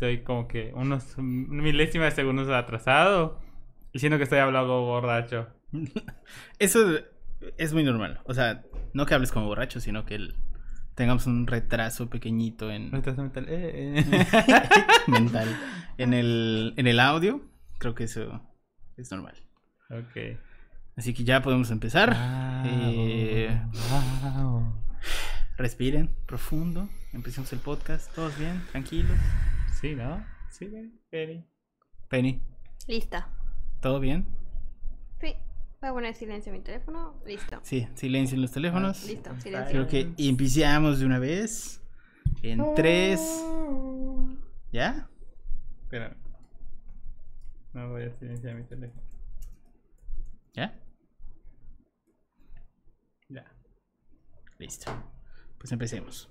estoy como que unos milésimas de segundos atrasado. Y siento que estoy hablando borracho. Eso es muy normal. O sea, no que hables como borracho, sino que el- tengamos un retraso pequeñito en Retraso mental. Eh, eh. mental en el, en el audio. Creo que eso es normal. ok. Así que ya podemos empezar. Eh, Wow. respiren profundo. Empecemos el podcast. ¿Todos bien? ¿Tranquilos? Sí, ¿no? Sí, Penny. Penny. Penny, Lista. ¿todo bien? Sí. Voy a poner silencio en mi teléfono. Listo. Sí, silencio en los teléfonos. Listo, Creo silencio. Creo que iniciamos de una vez. En tres. ¿Ya? Espera. No voy a silenciar mi teléfono. ¿Ya? Ya. Listo. Pues empecemos.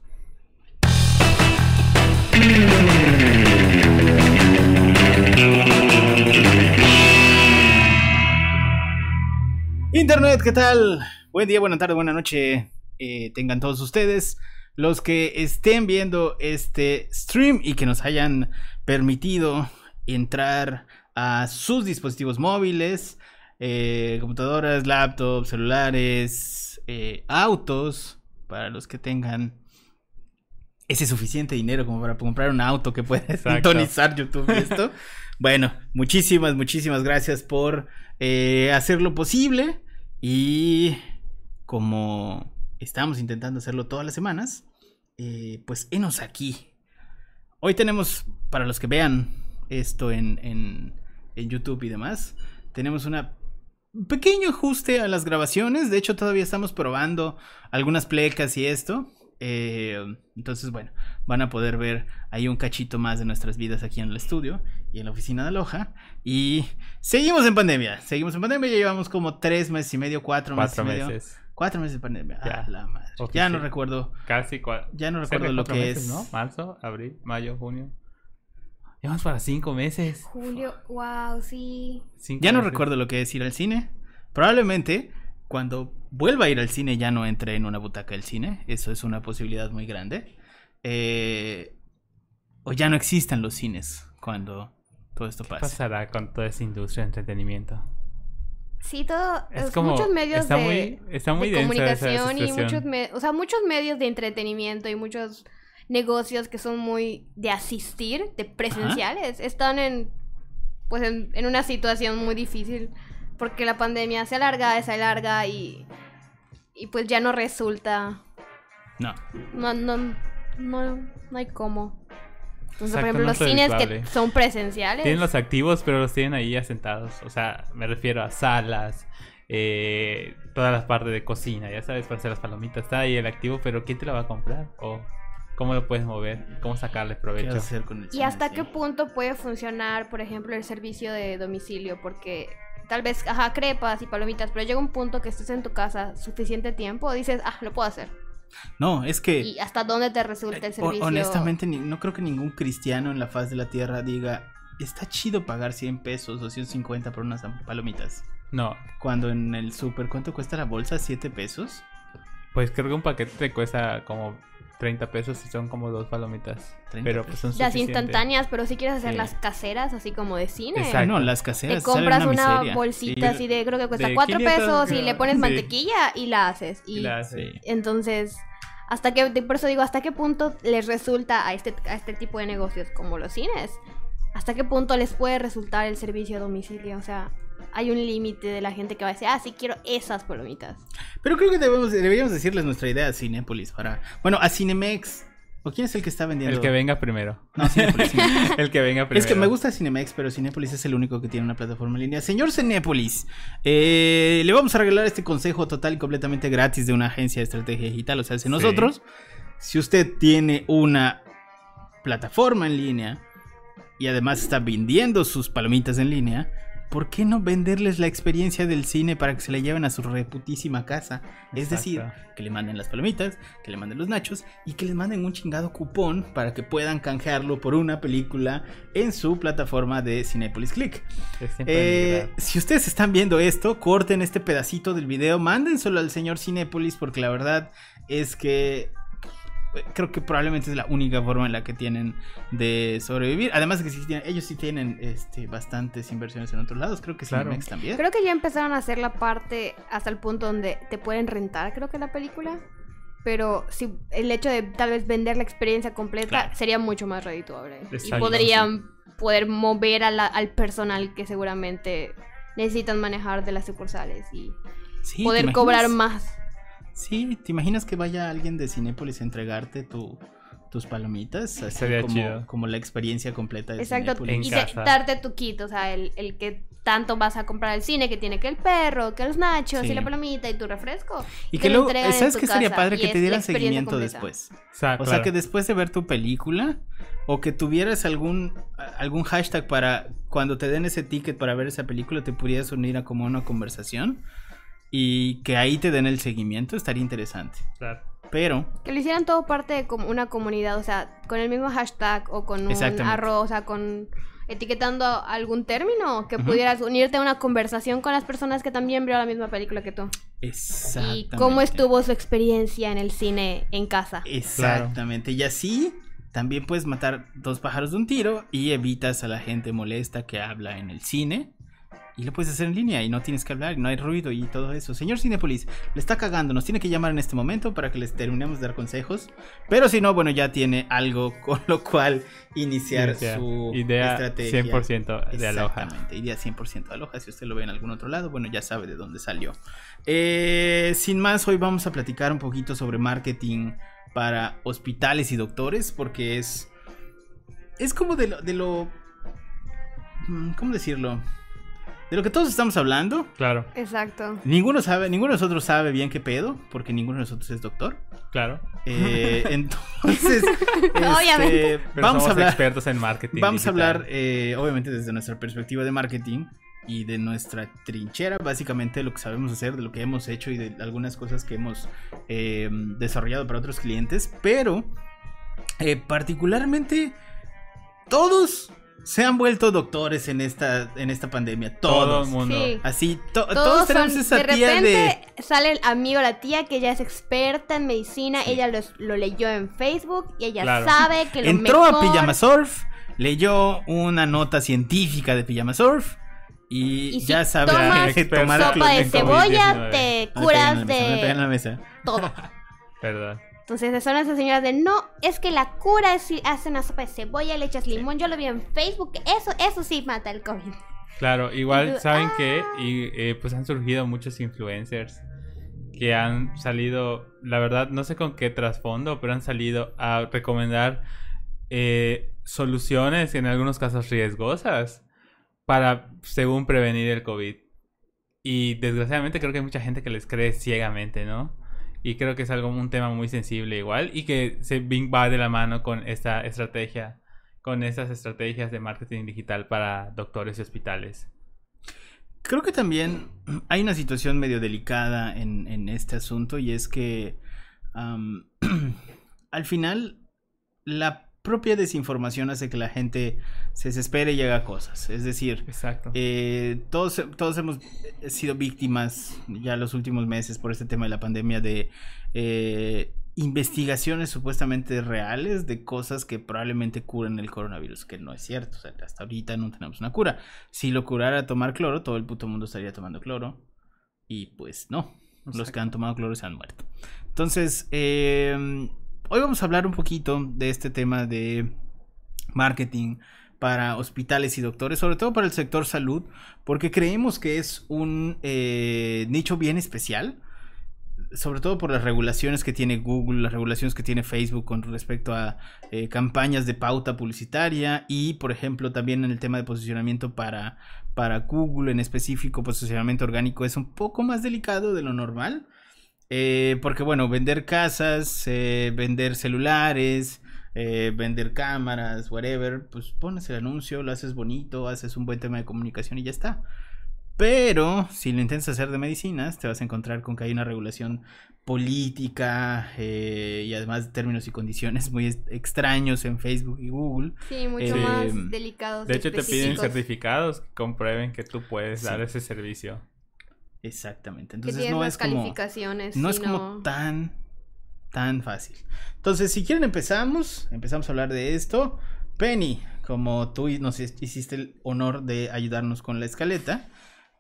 Internet, ¿qué tal? Buen día, buena tarde, buena noche. eh, tengan todos ustedes. Los que estén viendo este stream y que nos hayan permitido entrar a sus dispositivos móviles, eh, computadoras, laptops, celulares, eh, autos, para los que tengan ese suficiente dinero como para comprar un auto que pueda sintonizar YouTube y esto. bueno, muchísimas, muchísimas gracias por eh, hacerlo posible y como estamos intentando hacerlo todas las semanas, eh, pues enos aquí. Hoy tenemos, para los que vean esto en, en, en YouTube y demás, tenemos una un pequeño ajuste a las grabaciones. De hecho, todavía estamos probando algunas plecas y esto. Eh, entonces, bueno, van a poder ver ahí un cachito más de nuestras vidas aquí en el estudio y en la oficina de Aloha. Y seguimos en pandemia. Seguimos en pandemia. Ya llevamos como tres meses y medio, cuatro, Cuatro meses y medio. meses. Cuatro meses de pandemia. Ya. Ah, la madre. Ya Oficial. no recuerdo. Casi cuatro. Ya no recuerdo lo que meses, es. ¿no? Marzo, abril, mayo, junio. Llevamos para cinco meses. Julio, wow, sí. Cinco Ya no meses. recuerdo lo que es ir al cine. Probablemente cuando vuelva a ir al cine ya no entre en una butaca del cine. Eso es una posibilidad muy grande. Eh, o ya no existan los cines cuando todo esto ¿Qué pase. pasará con toda esa industria de entretenimiento? Sí, todo. Es es como. muchos medios está de, muy, está de comunicación y muchos, me- o sea, muchos medios de entretenimiento y muchos negocios que son muy de asistir, de presenciales, están en pues en, en una situación muy difícil porque la pandemia se alarga, se alarga y y pues ya no resulta No. no no no, no hay cómo. Entonces, por ejemplo, no los es cines que son presenciales. Tienen los activos, pero los tienen ahí asentados. O sea, me refiero a salas, eh, todas las partes de cocina, ya sabes, para hacer las palomitas. Está ahí el activo, pero ¿quién te la va a comprar? ¿O cómo lo puedes mover? ¿Cómo sacarle ¿Qué provecho? a hacer con el ¿Y cine? hasta Sí. qué punto puede funcionar, por ejemplo, el servicio de domicilio? Porque tal vez, ajá, crepas y palomitas, pero llega un punto que estés en tu casa suficiente tiempo, dices, ah, lo puedo hacer. No, es que ¿Y hasta dónde te resulta el eh, servicio? honestamente ni- no creo que ningún cristiano en la faz de la tierra diga está chido pagar 100 pesos o 150 por unas palomitas. No, Cuando en el super, ¿cuánto cuesta la bolsa? ¿7 pesos? pues creo que un paquete te cuesta como 30 pesos y son como dos palomitas. 30 Pero pues son Las instantáneas, pero si quieres hacer Sí. las caseras, así como de cine. Exacto. Ah, no, las Te caseras salen compras una, bolsita Sí. así de, creo que cuesta De 4 500, pesos y le pones Sí. mantequilla y la haces. Y, Y la hace. Entonces, hasta que, por eso digo, ¿hasta qué punto les resulta a este, a este tipo de negocios como los cines? ¿Hasta qué punto les puede resultar el servicio a domicilio? O sea, hay un límite de la gente que va a decir, ah, sí quiero esas palomitas. Pero creo que debemos, deberíamos decirles nuestra idea a Cinépolis para... Bueno, a Cinemex. ¿O quién es el que está vendiendo? El que venga primero. No, Cinépolis. Cinépolis. el que venga primero. Es que me gusta Cinemex, pero Cinépolis es el único que tiene una plataforma en línea. Señor Cinépolis, eh, le vamos a regalar este consejo total y completamente gratis de una agencia de estrategia digital. O sea, si Sí. nosotros, si usted tiene una plataforma en línea y además está vendiendo sus palomitas en línea, ¿por qué no venderles la experiencia del cine para que se la lleven a su reputísima casa? Es decir, que le manden las palomitas, que le manden los nachos y que les manden un chingado cupón para que puedan canjearlo por una película en su plataforma de Cinepolis Click. Eh, si ustedes están viendo esto, corten este pedacito del video, mándenselo al señor Cinepolis porque la verdad es que creo que probablemente es la única forma en la que tienen de sobrevivir. Además de que sí tienen- ellos sí tienen este, bastantes inversiones en otros lados. Creo que Claro. Cinemex también. Creo que ya empezaron a hacer la parte hasta el punto donde te pueden rentar, creo que la película. Pero si el hecho de tal vez vender la experiencia completa Claro. sería mucho más redituable. Y podrían poder mover a la- al personal que seguramente necesitan manejar de las sucursales y Sí, ¿te poder cobrar más. Sí, ¿te imaginas que vaya alguien de Cinépolis a entregarte tu, tus palomitas? Así Sería como, chido. como la experiencia completa de Exacto. Cinépolis. Y En de- casa. darte tu kit, o sea, el, el que tanto vas a comprar al cine, que tiene que el perro, que los nachos Sí. y la palomita y tu refresco. Y que lo luego, ¿sabes tu qué sería padre? y Que te dieran seguimiento completa. después. O sea, O sea, que después de ver tu película o que tuvieras algún algún hashtag para cuando te den ese ticket para ver esa película te pudieras unir a como una conversación y que ahí te den el seguimiento, estaría interesante. Claro. Pero Que lo hicieran todo parte de como una comunidad, o sea, con el mismo hashtag o con un arroz, o sea, con etiquetando algún término, que pudieras unirte a una conversación con las personas que también vieron la misma película que tú. exactamente. Y cómo estuvo su experiencia en el cine en casa. Exactamente. Y así también puedes matar dos pájaros de un tiro y evitas a la gente molesta que habla en el cine. Y lo puedes hacer en línea y no tienes que hablar, y no hay ruido y todo eso. Señor Cinepolis, le está cagando, nos tiene que llamar en este momento para que les terminemos de dar consejos. Pero si no, bueno, ya tiene algo con lo cual iniciar su idea estrategia. 100% de Aloha. Exactamente, idea 100% de Aloha. Si usted lo ve en algún otro lado, bueno, ya sabe de dónde salió. Eh, sin más, hoy vamos a platicar un poquito sobre marketing para hospitales y doctores, porque es. Es como de lo. De lo mm, ¿Cómo decirlo? De lo que todos estamos hablando. Claro, Exacto. Ninguno sabe, ninguno de nosotros sabe bien qué pedo, porque ninguno de nosotros es doctor. claro. Eh, entonces, Obviamente. Pero vamos a hablar. expertos en marketing. Vamos a hablar, eh, obviamente, desde nuestra perspectiva de marketing y de nuestra trinchera, básicamente de lo que sabemos hacer, de lo que hemos hecho y de algunas cosas que hemos eh, desarrollado para otros clientes, pero eh, particularmente todos se han vuelto doctores en esta, en esta pandemia, Todo todos. el mundo. Sí. Así, to- todos, Todos tenemos son- esa de tía repente de... sale el amigo la tía que ella es experta en medicina, Sí. ella los- lo, leyó en Facebook y ella Claro. sabe que lo Entró mejor... a Pijama Surf, leyó una nota científica de Pijama Surf y, Y si ya sabe tomas que tomar sopa de en cebolla, COVID-19. te curas de mesa. todo. Verdad. Entonces son esas señoras de no, es que la cura es si hace una sopa de cebolla, le echas limón, yo lo vi en Facebook, eso, eso sí mata el COVID. Claro, igual tú, saben ah. que y eh, pues han surgido muchos influencers que han salido, la verdad no sé con qué trasfondo, pero han salido a recomendar eh, soluciones en algunos casos riesgosas para según prevenir el COVID. Y desgraciadamente creo que hay mucha gente que les cree ciegamente, ¿no? Y creo que es algo un tema muy sensible igual y que se va de la mano con esta estrategia, con estas estrategias de marketing digital para doctores y hospitales. Creo que también hay una situación medio delicada en, este asunto y es que al final la propia desinformación hace que la gente se desespere y haga cosas. Es decir, Exacto. eh, todos, todos hemos sido víctimas ya los últimos meses por este tema de la pandemia de eh, investigaciones supuestamente reales de cosas que probablemente curan el coronavirus, que no es cierto. O sea, hasta ahorita no tenemos una cura. Si lo curara tomar cloro, todo el puto mundo estaría tomando cloro. Y pues no. Los que han tomado cloro se han muerto. Entonces, eh, hoy vamos a hablar un poquito de este tema de marketing para hospitales y doctores, sobre todo para el sector salud, porque creemos que es un eh, nicho bien especial, sobre todo por las regulaciones que tiene Google, las regulaciones que tiene Facebook con respecto a eh, campañas de pauta publicitaria y, por ejemplo, también en el tema de posicionamiento para, para Google en específico, posicionamiento orgánico es un poco más delicado de lo normal. Eh, porque bueno, vender casas, eh, vender celulares, eh, vender cámaras, whatever, pues pones el anuncio, lo haces bonito, haces un buen tema de comunicación y ya está. Pero si lo intentas hacer de medicinas, te vas a encontrar con que hay una regulación política eh, y además términos y condiciones muy extraños en Facebook y Google. Sí, mucho Eh, más delicados. De hecho, te piden certificados que comprueben que tú puedes Sí. dar ese servicio. Exactamente. Entonces no las es como no es como tan Tan fácil. Entonces, si quieren empezamos, empezamos a hablar de esto. Penny, como tú nos hiciste el honor de ayudarnos con la escaleta,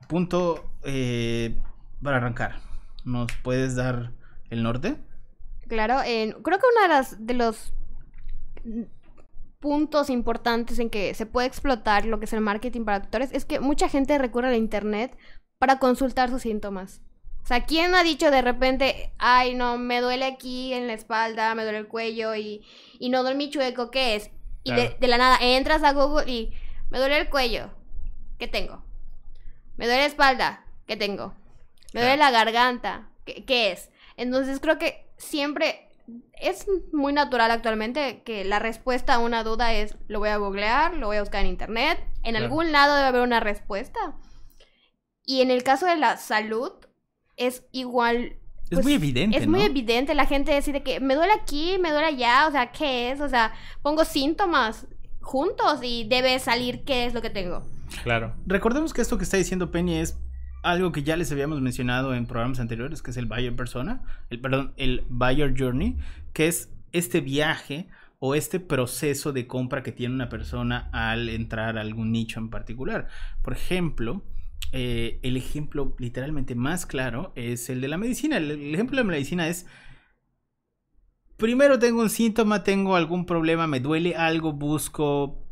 punto eh, para arrancar. ¿Nos puedes dar el norte? Claro, creo que uno de, las, de los puntos importantes en que se puede explotar lo que es el marketing para actores es que mucha gente recurre a la internet para consultar sus síntomas. O sea, ¿quién ha dicho de repente, ay, no, me duele aquí en la espalda, me duele el cuello y, y no dormí chueco, ¿qué es? Y de, la nada entras a Google y me duele el cuello, ¿qué tengo? Me duele la espalda, ¿qué tengo? Me duele la garganta, ¿qué, ¿qué es? Entonces creo que siempre es muy natural actualmente que la respuesta a una duda es lo voy a googlear, lo voy a buscar en internet, en algún lado debe haber una respuesta. Y en el caso de la salud es igual es muy pues, evidente. Es muy evidente. La gente decide que me duele aquí, me duele allá. O sea, ¿qué es? O sea, pongo síntomas juntos y debe salir qué es lo que tengo. Claro. Recordemos que esto que está diciendo Penny es algo que ya les habíamos mencionado en programas anteriores, que es el Buyer Persona, el, perdón, el Buyer Journey, que es este viaje o este proceso de compra que tiene una persona al entrar a algún nicho en particular. Por ejemplo, eh, el ejemplo literalmente más claro es el de la medicina. El, el ejemplo de la medicina es, primero tengo un síntoma, tengo algún problema, me duele algo, busco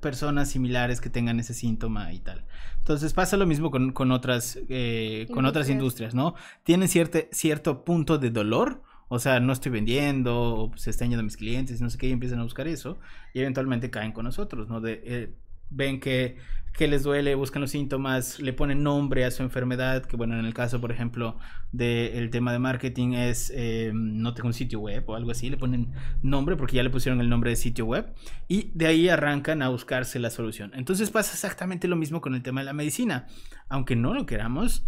personas similares que tengan ese síntoma y tal. Entonces pasa lo mismo con, otras, eh, con otras industrias, ¿no? Tienen cierto, cierto punto de dolor, o sea, no estoy vendiendo, o se están yendo mis clientes, no sé qué, y empiezan a buscar eso, y eventualmente caen con nosotros, ¿no? De, eh, ven que, que, les duele, buscan los síntomas, le ponen nombre a su enfermedad, que bueno, en el caso, por ejemplo, del tema de marketing es, eh, no tengo un sitio web o algo así, le ponen nombre porque ya le pusieron el nombre de sitio web y de ahí arrancan a buscarse la solución. Entonces pasa exactamente lo mismo con el tema de la medicina. Aunque no lo queramos,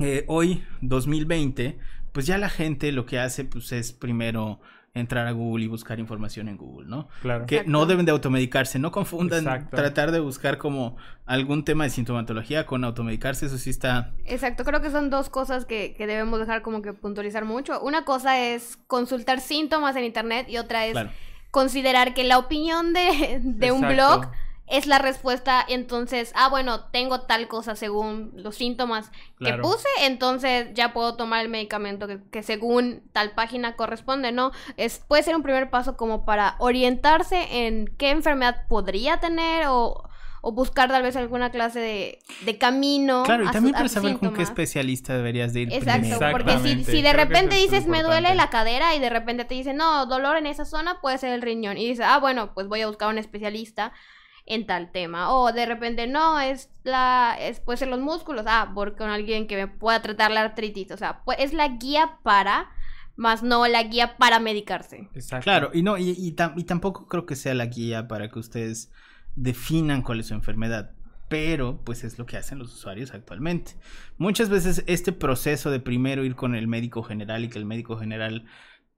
eh, hoy, 2020, pues ya la gente lo que hace pues es primero entrar a Google y buscar información en Google, ¿no? Claro. Que no deben de automedicarse, no confundan tratar de buscar como algún tema de sintomatología con automedicarse, eso sí está... Exacto, creo que son dos cosas que, debemos dejar como que puntualizar mucho. Una cosa es consultar síntomas en internet y otra es considerar que la opinión de, de un blog es la respuesta, entonces, ah, bueno, tengo tal cosa según los síntomas que puse, entonces ya puedo tomar el medicamento que, según tal página corresponde, ¿no? Es, puede ser un primer paso como para orientarse en qué enfermedad podría tener o, buscar tal vez alguna clase de, camino. Claro, y también para saber con qué especialista deberías de ir. Exacto, porque si, si de repente dices me duele la cadera y de repente te dicen no, dolor en esa zona puede ser el riñón y dices, ah, bueno, pues voy a buscar un especialista en tal tema. O de repente, no, es la, es, puede ser los músculos, ah, porque con alguien que me pueda tratar la artritis. O sea, pues, es la guía para, más no la guía para medicarse. Exacto. Claro, y no, y, y, tampoco creo que sea la guía para que ustedes definan cuál es su enfermedad. Pero, pues es lo que hacen los usuarios actualmente. Muchas veces este proceso de primero ir con el médico general y que el médico general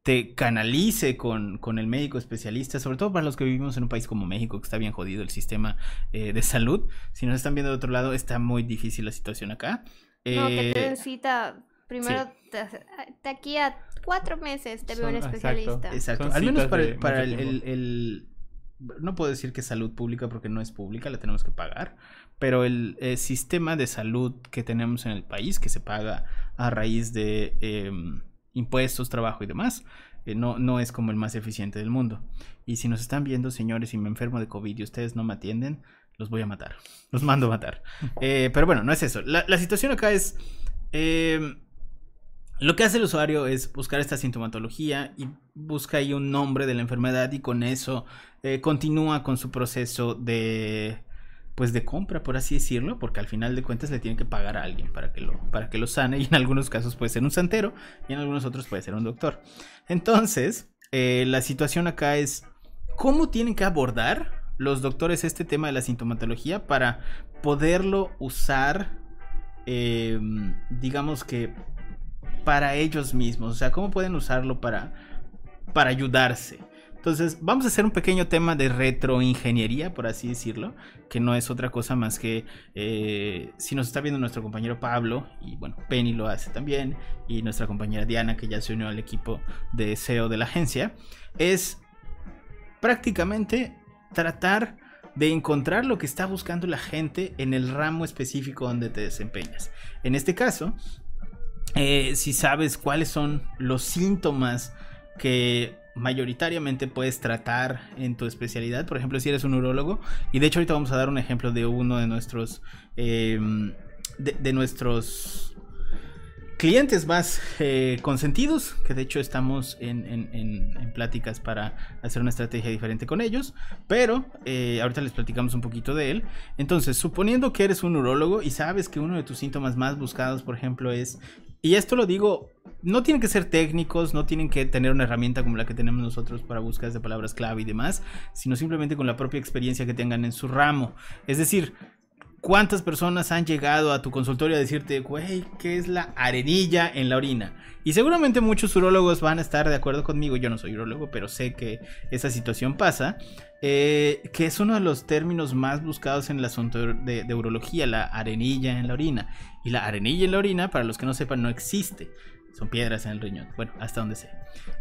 te canalice con, el médico especialista, sobre todo para los que vivimos en un país como México, que está bien jodido el sistema eh, de salud. Si nos están viendo de otro lado, está muy difícil la situación acá. no, que te necesita primero de aquí a cuatro meses te veo un especialista. Exacto. Al menos para, el, no puedo decir que salud pública porque no es pública, la tenemos que pagar, pero el, sistema de salud que tenemos en el país, que se paga a raíz de em, impuestos, trabajo y demás, eh, no, no es como el más eficiente del mundo. Y si nos están viendo, señores, y me enfermo de COVID y ustedes no me atienden, los voy a matar. Los mando a matar. Eh, pero bueno, no es eso. La, situación acá es... Em, lo que hace el usuario es buscar esta sintomatología y busca ahí un nombre de la enfermedad y con eso eh, continúa con su proceso de pues de compra, por así decirlo, porque al final de cuentas le tiene que pagar a alguien para que lo, para que lo sane y en algunos casos puede ser un santero y en algunos otros puede ser un doctor. Entonces, eh, la situación acá es cómo tienen que abordar los doctores este tema de la sintomatología para poderlo usar, eh, digamos que para ellos mismos, o sea, cómo pueden usarlo para, para ayudarse. Entonces, vamos a hacer un pequeño tema de retroingeniería, por así decirlo, que no es otra cosa más que eh, si nos está viendo nuestro compañero Pablo, y bueno, Penny lo hace también, y nuestra compañera Diana, que ya se unió al equipo de SEO de la agencia, es prácticamente tratar de encontrar lo que está buscando la gente en el ramo específico donde te desempeñas. En este caso, eh, si sabes cuáles son los síntomas que mayoritariamente puedes tratar en tu especialidad, por ejemplo, si eres un urólogo, y de hecho ahorita vamos a dar un ejemplo de uno de nuestros, eh, de nuestros clientes más eh, consentidos, que de hecho estamos en, pláticas para hacer una estrategia diferente con ellos, pero eh, ahorita les platicamos un poquito de él. Entonces, suponiendo que eres un urólogo y sabes que uno de tus síntomas más buscados, por ejemplo, es, y esto lo digo, no tienen que ser técnicos, no tienen que tener una herramienta como la que tenemos nosotros para búsquedas de palabras clave y demás, sino simplemente con la propia experiencia que tengan en su ramo. Es decir, ¿Cuántas personas han llegado a tu consultorio a decirte, güey, ¿qué es la arenilla en la orina? Y seguramente muchos urólogos van a estar de acuerdo conmigo, yo no soy urólogo, pero sé que esa situación pasa, eh, que es uno de los términos más buscados en el asunto de, de urología, la arenilla en la orina. Y la arenilla en la orina, para los que no sepan, no existe. Son piedras en el riñón. Bueno, hasta donde sé.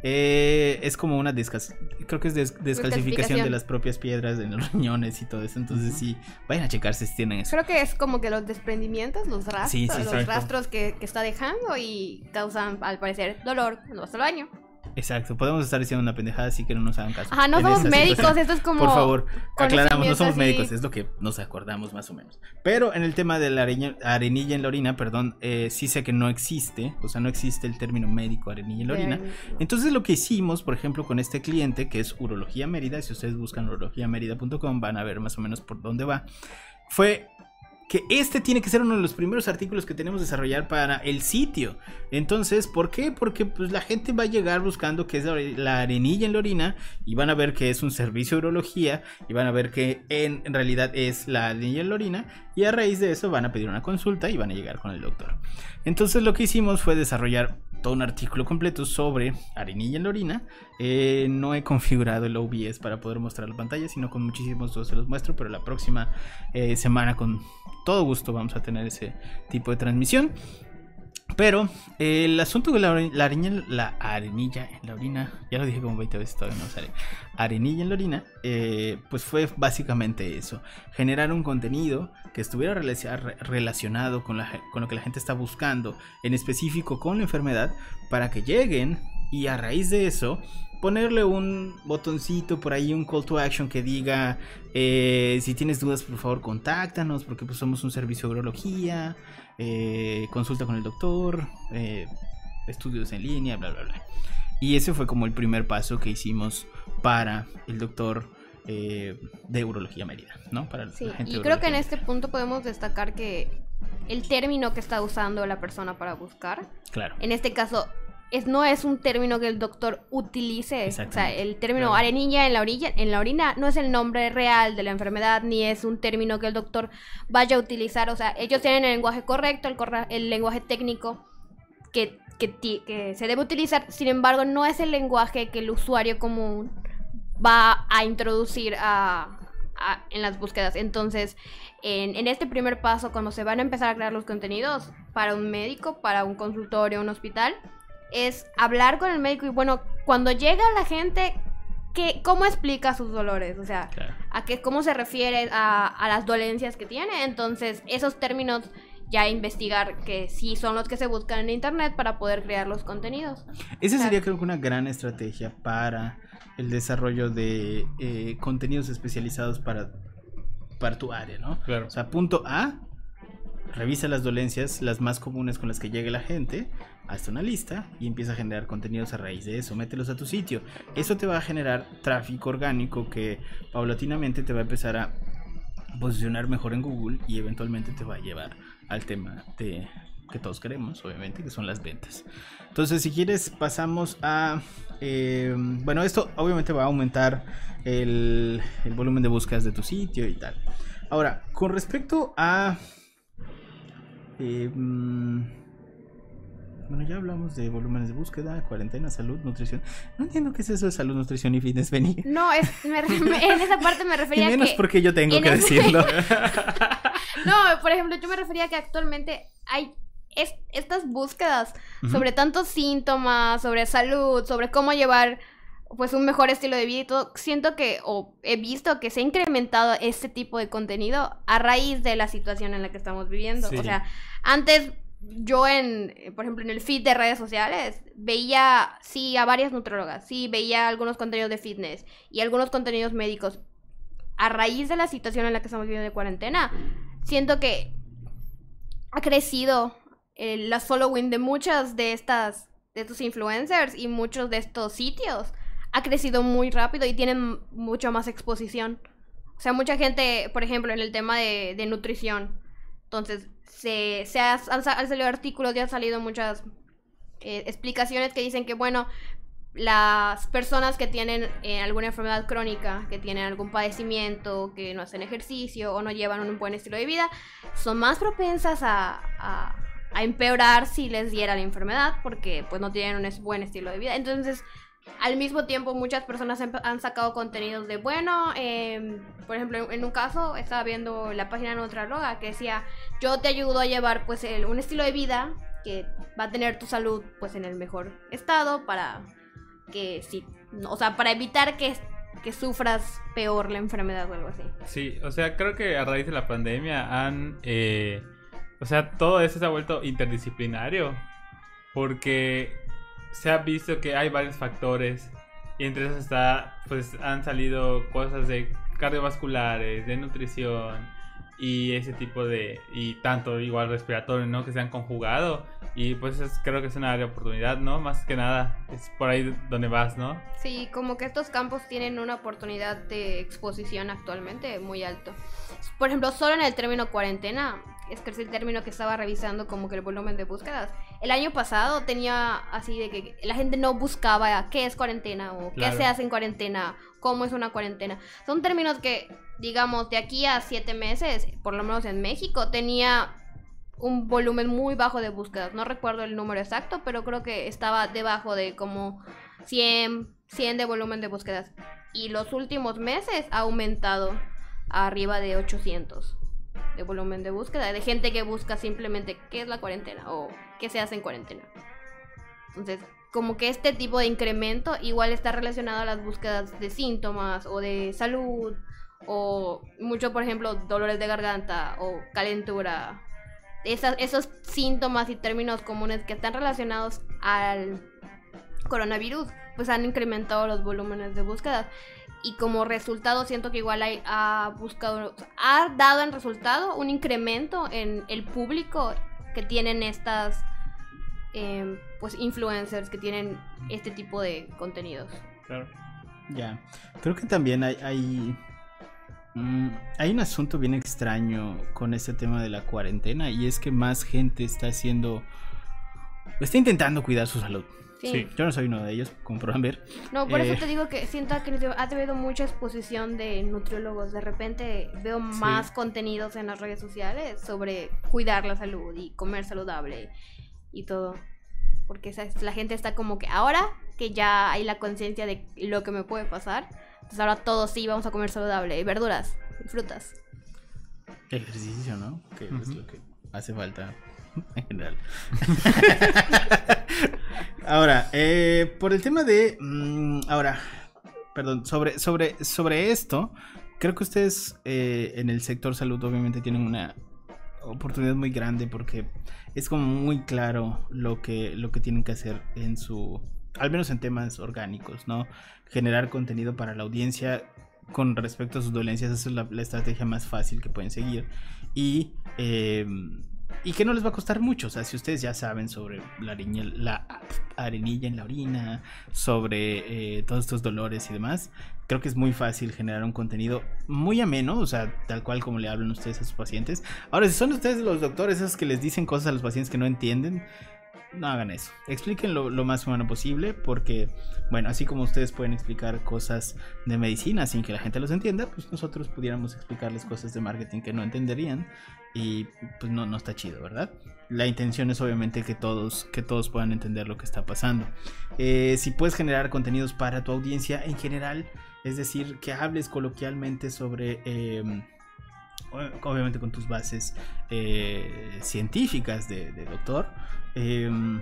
Eh, es como una descas creo que es descalcificación de las propias piedras en los riñones y todo eso. Entonces sí, vayan a checarse si tienen eso. Creo que es como que los desprendimientos, los rastros, los rastros que, que, está dejando y causan al parecer dolor cuando vas al baño. Exacto, podemos estar diciendo una pendejada así que no nos hagan caso. Ajá, no somos médicos, esto es como. Por favor, aclaramos, no somos médicos, es lo que nos acordamos más o menos. Pero en el tema de la arenilla en la orina, perdón, eh, sí sé que no existe, o sea, no existe el término médico arenilla en la orina. Entonces, lo que hicimos, por ejemplo, con este cliente, que es Urología Mérida, si ustedes buscan urologiamérida.com, van a ver más o menos por dónde va, fue que este tiene que ser uno de los primeros artículos que tenemos que desarrollar para el sitio. Entonces, ¿por qué? Porque pues la gente va a llegar buscando qué es la arenilla en la orina y van a ver que es un servicio de urología y van a ver que en, realidad es la arenilla en la orina y a raíz de eso van a pedir una consulta y van a llegar con el doctor. Entonces lo que hicimos fue desarrollar todo un artículo completo sobre arenilla en la orina. Eh, no he configurado el OBS para poder mostrar la pantalla, sino con muchísimos se los muestro, pero la próxima eh, semana con todo gusto vamos a tener ese tipo de transmisión. Pero el asunto de la, arenilla, la arenilla en la orina, ya lo dije como 20 veces, todavía no sale. Arenilla en la orina, eh, pues fue básicamente eso: generar un contenido que estuviera relacionado con, con lo que la gente está buscando, en específico con la enfermedad, para que lleguen y a raíz de eso ponerle un botoncito por ahí, un call to action que diga, eh, si tienes dudas, por favor, contáctanos, porque pues somos un servicio de urología, eh, consulta con el doctor, eh, estudios en línea, bla, bla, bla. Y ese fue como el primer paso que hicimos para el doctor de Urología Mérida, ¿no? Para sí, y creo que en este punto podemos destacar que el término que está usando la persona para buscar, claro. en este caso es, no es un término que el doctor utilice. O sea, el término arenilla en la orilla, en la orina no es el nombre real de la enfermedad, ni es un término que el doctor vaya a utilizar. O sea, ellos tienen el lenguaje correcto, el, el lenguaje técnico que, que, se debe utilizar. Sin embargo, no es el lenguaje que el usuario común va a introducir a, en las búsquedas. Entonces, en, en, este primer paso, cuando se van a empezar a crear los contenidos para un médico, para un consultorio, un hospital, es hablar con el médico y bueno, cuando llega la gente, ¿qué, ¿cómo explica sus dolores? O sea, a qué, cómo se refiere a, las dolencias que tiene. Entonces, esos términos ya investigar que sí son los que se buscan en internet para poder crear los contenidos. Esa sería creo que una gran estrategia para el desarrollo de eh, contenidos especializados para, para tu área, ¿no? Claro. O sea, punto A, revisa las dolencias, las más comunes con las que llegue la gente, hazte una lista y empieza a generar contenidos a raíz de eso, mételos a tu sitio. Eso te va a generar tráfico orgánico que paulatinamente te va a empezar a posicionar mejor en Google y eventualmente te va a llevar al tema de que todos queremos, obviamente, que son las ventas. Entonces, si quieres, pasamos a... Eh, bueno, esto obviamente va a aumentar el, el volumen de búsquedas de tu sitio y tal. Ahora, con respecto a... Eh, mm, Bueno, ya hablamos de volúmenes de búsqueda, cuarentena, salud, nutrición. No entiendo qué es eso de salud, nutrición y fitness, Benny. No, es, me re- me- en esa parte me Y refería a menos que... porque yo tengo en que ese- decirlo. No, por ejemplo, yo me refería a que actualmente hay es- estas búsquedas sobre tantos síntomas, sobre salud, sobre cómo llevar pues un mejor estilo de vida y todo. Siento que, o he visto que se ha incrementado este tipo de contenido a raíz de la situación en la que estamos viviendo. Sí. O sea, antes yo en, por ejemplo, en el feed de redes sociales, veía, sí, a varias nutrólogas, sí, veía algunos contenidos de fitness y algunos contenidos médicos. A raíz de la situación en la que estamos viviendo de cuarentena, siento que ha crecido eh, la following de muchas de estas, de estos influencers y muchos de estos sitios. Ha crecido muy rápido y tienen mucha más exposición. O sea, mucha gente, por ejemplo, en el tema de, nutrición. Entonces, se, se ha- han, sa- han salido artículos y han salido muchas eh, explicaciones que dicen que, bueno, las personas que tienen eh, alguna enfermedad crónica, que tienen algún padecimiento, que no hacen ejercicio o no llevan un buen estilo de vida, son más propensas a, a- empeorar si les diera la enfermedad porque pues no tienen un buen estilo de vida. Entonces, al mismo tiempo muchas personas han, sacado contenidos de, bueno, em, por ejemplo, en, un caso estaba viendo la página de Nutraloga que decía, yo te ayudo a llevar pues el- un estilo de vida que va a tener tu salud pues en el mejor estado para que sí, o sea, para evitar que, que sufras peor la enfermedad o algo así. Sí, o sea, creo que a raíz de la pandemia han... eh, o sea, todo eso se ha vuelto interdisciplinario. Porque se ha visto que hay varios factores. Y entre esos está, pues han salido cosas de cardiovasculares, de nutrición y ese tipo de... Y tanto igual respiratorio, ¿no? Que se han conjugado. Y pues es- creo que es una área de oportunidad, ¿no? Más que nada, es por ahí donde vas, ¿no? Sí, como que estos campos tienen una oportunidad de exposición actualmente muy alto. Por ejemplo, solo en el término cuarentena, es que es el término que estaba revisando como que el volumen de búsquedas. El año pasado tenía así de que la gente no buscaba qué es cuarentena o qué Claro. se hace en cuarentena, cómo es una cuarentena. Son términos que, digamos, de aquí a siete meses, por lo menos en México, tenía un volumen muy bajo de búsquedas. No recuerdo el número exacto, pero creo que estaba debajo de como 100, 100 de volumen de búsquedas. Y los últimos meses ha aumentado a arriba de 800 de volumen de búsqueda. De gente que busca simplemente qué es la cuarentena o qué se hace en cuarentena. Entonces, como que este tipo de incremento igual está relacionado a las búsquedas de síntomas o de salud o mucho, por ejemplo, dolores de garganta o calentura. Esas- esos síntomas y términos comunes que están relacionados al coronavirus, pues han incrementado los volúmenes de búsquedas. Y como resultado siento que igual hay- ha buscado, ha dado en resultado un incremento en el público que tienen estas em, pues influencers que tienen este tipo de contenidos. Claro. Ya. Creo que también hay. Hay, mm, hay un asunto bien extraño con este tema de la cuarentena. Y es que más gente está haciendo. Está intentando cuidar su salud. Sí. Sí. Yo no soy uno de ellos, como podrán ver. No, por Eh. eso te digo que siento que ha habido mucha exposición de nutriólogos. De repente veo más contenidos en las redes sociales sobre cuidar la salud y comer saludable y todo. Porque esa es- la gente está como que ahora que ya hay la conciencia de lo que me puede pasar, entonces ahora todos sí vamos a comer saludable, y verduras, y frutas. Ejercicio, ¿no? Que es lo que hace falta en general. ahora, eh, por el tema de. mm, ahora, perdón, sobre, sobre, sobre esto, creo que ustedes eh, en el sector salud obviamente tienen una oportunidad muy grande porque es como muy claro lo que, lo que tienen que hacer en su. Al menos en temas orgánicos, ¿no? Generar contenido para la audiencia con respecto a sus dolencias, esa es la, la estrategia más fácil que pueden seguir. Y, eh, y que no les va a costar mucho. O sea, si ustedes ya saben sobre la, arenilla en la orina, sobre eh, todos estos dolores y demás, creo que es muy fácil generar un contenido muy ameno, o sea, tal cual como le hablan ustedes a sus pacientes. Ahora, si son ustedes los doctores, esos que les dicen cosas a los pacientes que no entienden, no hagan eso. Explíquenlo lo más humano posible porque, bueno, así como ustedes pueden explicar cosas de medicina sin que la gente los entienda, pues nosotros pudiéramos explicarles cosas de marketing que no entenderían y pues no, no está chido, ¿verdad? La intención es obviamente que todos, que todos puedan entender lo que está pasando. Eh, si puedes generar contenidos para tu audiencia en general, es decir, que hables coloquialmente sobre... Eh, obviamente con tus bases eh, científicas de, doctor, em,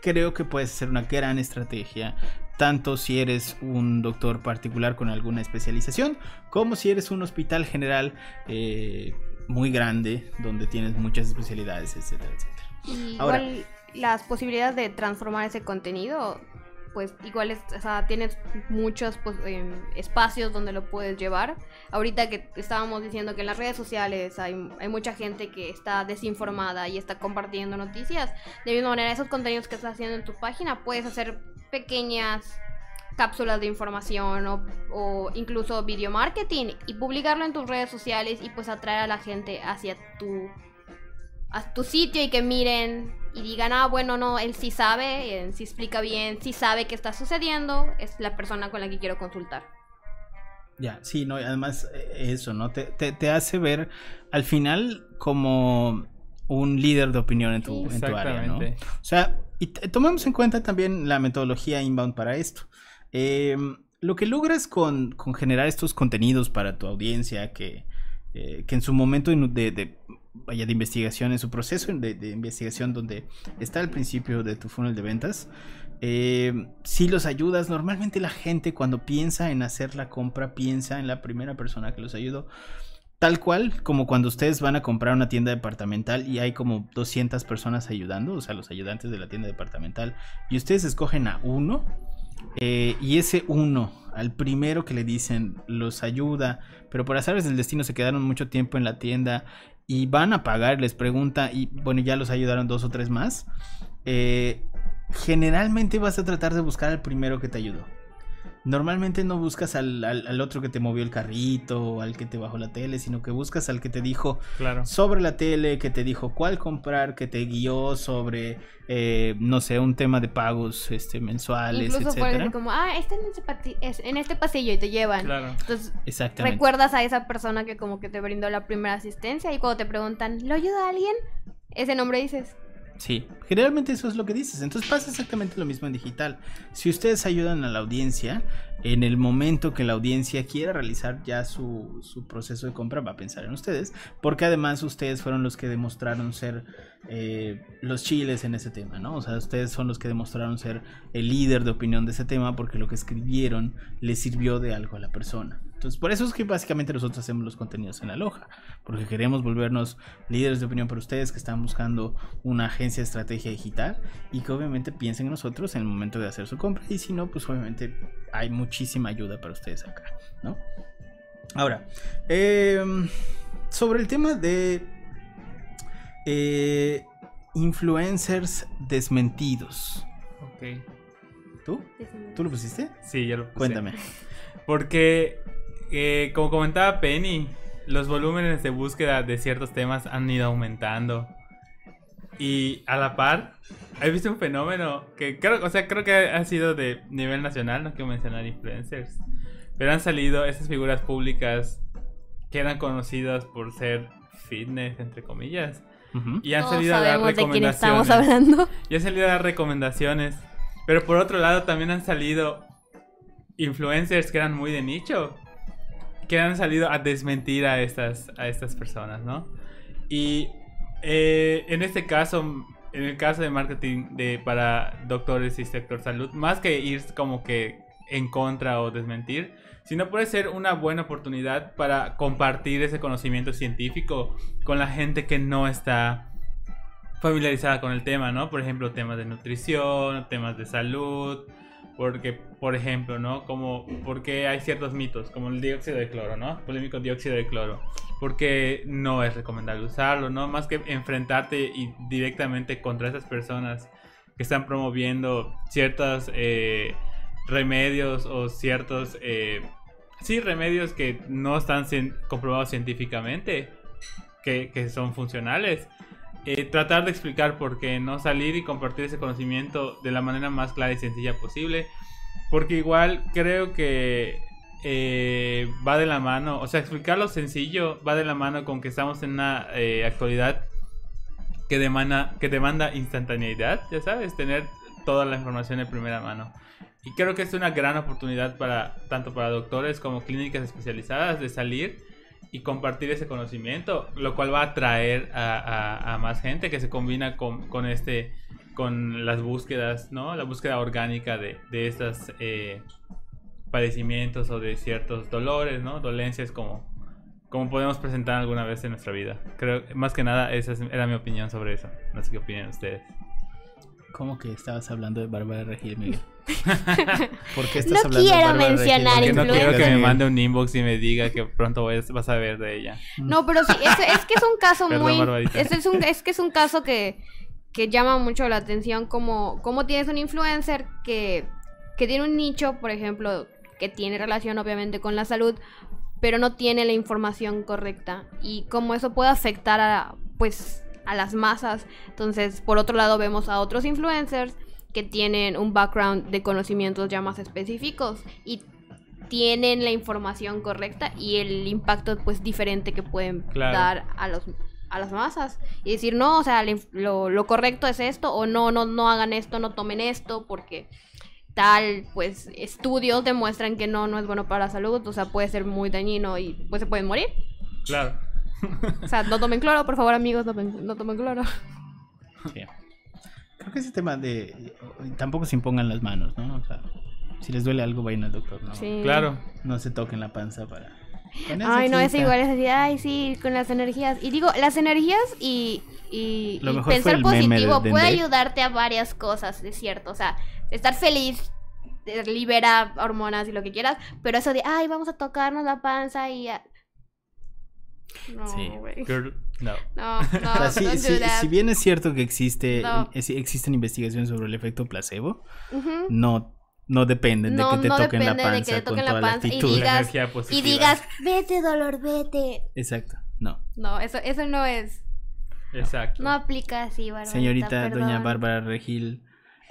creo que puedes ser una gran estrategia, tanto si eres un doctor particular con alguna especialización, como si eres un hospital general eh, muy grande, donde tienes muchas especialidades, etcétera, etcétera. Ahora, las posibilidades de transformar ese contenido pues igual o sea, tienes muchos pues, em, espacios donde lo puedes llevar. Ahorita que estábamos diciendo que en las redes sociales hay, mucha gente que está desinformada y está compartiendo noticias, de misma manera esos contenidos que estás haciendo en tu página puedes hacer pequeñas cápsulas de información o, o, incluso video marketing y publicarlo en tus redes sociales y pues atraer a la gente hacia tu, a tu sitio y que miren y digan, ah, bueno, no, él sí sabe, él sí explica bien, sí sabe qué está sucediendo, es la persona con la que quiero consultar. Ya, sí, no, además eh, eso, ¿no? Te, te, hace ver al final como un líder de opinión en tu, en tu área, ¿no? O sea, y tomemos en cuenta también la metodología inbound para esto. Em, lo que logras con, con, generar estos contenidos para tu audiencia que, eh, que en su momento de, de vaya de investigación, en su proceso de, investigación donde está al principio de tu funnel de ventas, eh, si los ayudas, normalmente la gente cuando piensa en hacer la compra piensa en la primera persona que los ayudó. Tal cual como cuando ustedes van a comprar una tienda departamental y hay como 200 personas ayudando, o sea, los ayudantes de la tienda departamental, y ustedes escogen a uno, eh, y ese uno, al primero que le dicen, los ayuda, pero por azares del destino se quedaron mucho tiempo en la tienda y van a pagar, les pregunta, y bueno, ya los ayudaron dos o tres más, eh, generalmente vas a tratar de buscar al primero que te ayudó. Normalmente no buscas al, otro que te movió el carrito o al que te bajó la tele, sino que buscas al que te dijo sobre la tele, que te dijo cuál comprar, que te guió sobre, eh, no sé, un tema de pagos este, mensuales, Incluso etcétera. como, ah, este en, este pasillo y te llevan. Entonces, recuerdas a esa persona que como que te brindó la primera asistencia y cuando te preguntan, ¿lo ayuda a alguien? Ese nombre dices, Sí, generalmente eso es lo que dices. Entonces pasa exactamente lo mismo en digital. Si ustedes ayudan a la audiencia, en el momento que la audiencia quiera realizar ya su, su proceso de compra, va a pensar en ustedes, porque además ustedes fueron los que demostraron ser eh, los chiles en ese tema, ¿no? O sea, ustedes son los que demostraron ser el líder de opinión de ese tema porque lo que escribieron le sirvió de algo a la persona. Entonces, por eso es que básicamente nosotros hacemos los contenidos en la loja, porque queremos volvernos líderes de opinión para ustedes que están buscando una agencia de estrategia digital y que obviamente piensen en nosotros en el momento de hacer su compra y si no, pues obviamente hay muchísima ayuda para ustedes acá, ¿no? Ahora, em, sobre el tema de eh, influencers desmentidos. Ok. ¿Tú? ¿Tú lo pusiste? Sí, yo lo puse. Cuéntame. Porque eh, como comentaba Penny, los volúmenes de búsqueda de ciertos temas han ido aumentando. Y a la par, he visto un fenómeno que creo, o sea, creo que ha sido de nivel nacional, no quiero mencionar influencers, pero han salido esas figuras públicas que eran conocidas por ser fitness, entre comillas. Y han salido a dar recomendaciones. estamos hablando. Y han salido a dar recomendaciones. Pero por otro lado también han salido influencers que eran muy de nicho que han salido a desmentir a estas, a estas personas, ¿no? Y eh, en este caso, en el caso de marketing de, para doctores y sector salud, más que ir como que en contra o desmentir, sino puede ser una buena oportunidad para compartir ese conocimiento científico con la gente que no está familiarizada con el tema, ¿no? Por ejemplo, temas de nutrición, temas de salud, porque, por ejemplo, ¿no? Como, porque hay ciertos mitos, como el dióxido de cloro, ¿no? Polémico dióxido de cloro. Porque no es recomendable usarlo, ¿no? Más que enfrentarte y directamente contra esas personas que están promoviendo ciertos eh, remedios o ciertos, eh, sí, remedios que no están comprobados científicamente, que, que son funcionales eh, tratar de explicar por qué, ¿no? Salir y compartir ese conocimiento de la manera más clara y sencilla posible. Porque igual creo que eh, va de la mano, o sea, explicarlo sencillo va de la mano con que estamos en una eh, actualidad que demanda, que demanda instantaneidad, ya sabes, tener toda la información de primera mano. Y creo que es una gran oportunidad para tanto para doctores como clínicas especializadas de salir y compartir ese conocimiento, lo cual va a atraer a, más gente que se combina con, con este con las búsquedas, ¿no? La búsqueda orgánica de, de estos eh, padecimientos o de ciertos dolores, ¿no? Dolencias como, como podemos presentar alguna vez en nuestra vida. Creo, más que nada, esa es- era mi opinión sobre eso. No sé qué opinan ustedes. ¿Cómo que estabas hablando de Bárbara Regil, Miguel? ¿Por qué estás No hablando de quiero Regil? mencionar Porque no quiero que me mande un inbox y me diga que pronto voy a- vas a ver de ella. No, pero sí, es, es que es un caso Perdón, muy... Es un, es que es un caso que, que llama mucho la atención como, como tienes un influencer que, que tiene un nicho, por ejemplo, que tiene relación obviamente con la salud, pero no tiene la información correcta y cómo eso puede afectar a, pues, a las masas. Entonces, por otro lado, vemos a otros influencers que tienen un background de conocimientos ya más específicos y tienen la información correcta y el impacto pues diferente que pueden Claro. dar a los a las masas y decir no o sea lo, lo correcto es esto o no no no hagan esto no tomen esto porque tal pues estudios demuestran que no no es bueno para la salud o sea puede ser muy dañino y pues se pueden morir Claro. O sea no tomen cloro por favor amigos no, tomen- no tomen cloro Sí. Creo que ese tema de... Tampoco se impongan las manos, ¿no? O sea, si les duele algo, vayan al doctor, ¿no? sí Claro. No se toquen la panza para... Ay, no, es igual, es así, ay, sí, con las energías. Y digo, las energías y, y, Lo y mejor pensar positivo de puede Dende. ayudarte a varias cosas, es cierto. O sea, estar feliz eh, libera hormonas y lo que quieras, pero eso de, ay, vamos a tocarnos la panza y... a-". No, Sí. güey. Girl, no. No, no, O sea, sí- don't do sí- that. si bien es cierto que existe, No. es- existen investigaciones sobre el efecto placebo, no, no dependen No, de que te no toquen la depende de que panza te con toquen la toda la panza y actitud. Digas- Y digas, vete, dolor, vete. Exacto, no. No, eso, eso no es... Exacto. No aplica así, Barbarita, Señorita doña. Bárbara Regil,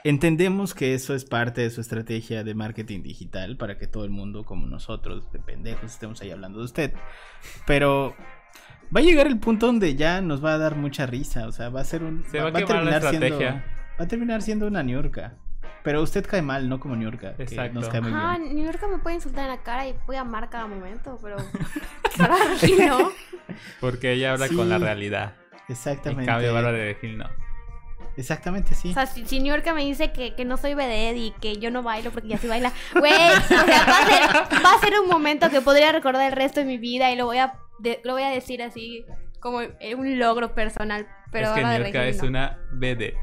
entendemos que eso es parte de su estrategia de marketing digital para que todo el mundo como nosotros, de pendejos, estemos ahí hablando de usted. Pero va a llegar el punto donde ya nos va a dar mucha risa, o sea, va a ser un Se va a la siendo estrategia. va a terminar siendo una niurka. Pero usted cae mal, no como niurka, que Exacto. nos cae muy bien. York me puede insultar en la cara y puede amar cada momento, pero. Para aquí no. Porque ella habla con la realidad. Exactamente. En cambio, Bárbara de Regil no. Exactamente, sí. O sea, si, si New York me dice que, que no soy vedette y que yo no bailo porque ya sí baila, güey, o sea, va a, ser, va a ser un momento que podría recordar el resto de mi vida y lo voy a, de- lo voy a decir así como eh, un logro personal. Pero es que Niurka Regil es no. una BD.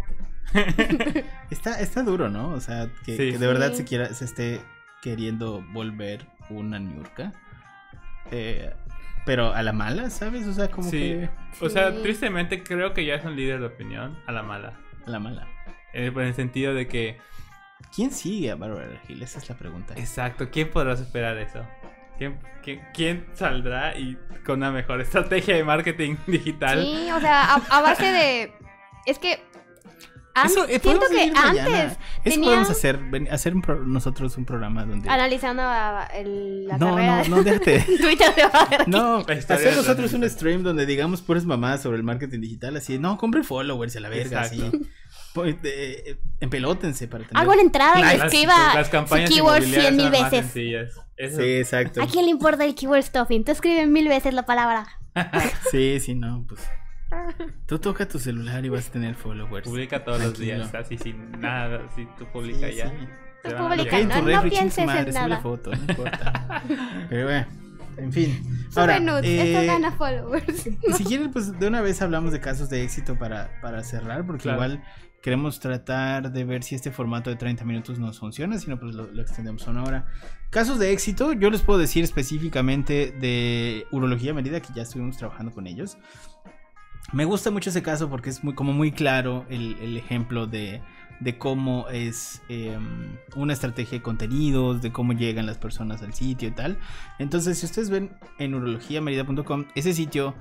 Está, está duro, ¿no? O sea, que, Sí. que de verdad Sí. se quiera, se esté queriendo volver una Niurka. Eh, pero a la mala, ¿sabes? O sea, como Sí. que O sea, Sí. tristemente creo que ya es un líder de opinión a la mala. a la mala. En el, en el sentido de que, ¿Quién sigue a Barbara Hill? Esa es la pregunta. exacto, ¿quién podrá superar eso? ¿Quién, quién, quién saldrá y con una mejor estrategia de marketing digital? Sí, o sea, a, a base de. Es que. An- Eso, eh, siento que antes Eso tenía- podemos hacer, ven- hacer un pro- nosotros un programa donde... analizando a- el- la no, carrera. no, no, déjate. Twitter de. No, hacer nosotros un stream donde digamos puras mamadas sobre el marketing digital, así, no, compren followers a la verga, Exacto. así. Po- eh, empelótense para tener... Hago la entrada y Las- escriba las su campañas keyword inmobiliarias cien mil son más veces. Sí, exacto. ¿A quién le importa el keyword stuffing? Tú escribes mil veces la palabra. Sí, sí, no, pues. Tú toca tu celular y vas a tener followers. Publica todos los Tranquilo. días, así sin nada, así tú Sí, publicas ya. sí. Tú publica, en no- no pienses en madre, sube la nada. foto, no importa. Pero bueno, en fin. Ahora, eh, eso gana followers. si quieren, pues de una vez hablamos de casos de éxito para, para cerrar, porque Claro. igual queremos tratar de ver si este formato de 30 minutos nos funciona, si no, pues lo, lo extendemos a una hora. Casos de éxito, yo les puedo decir específicamente de Urología Medida, que ya estuvimos trabajando con ellos. Me gusta mucho ese caso porque es muy, como muy claro el, ejemplo de, cómo es eh, una estrategia de contenidos, de cómo llegan las personas al sitio y tal. Entonces, si ustedes ven en urologiamerida.com, ese sitio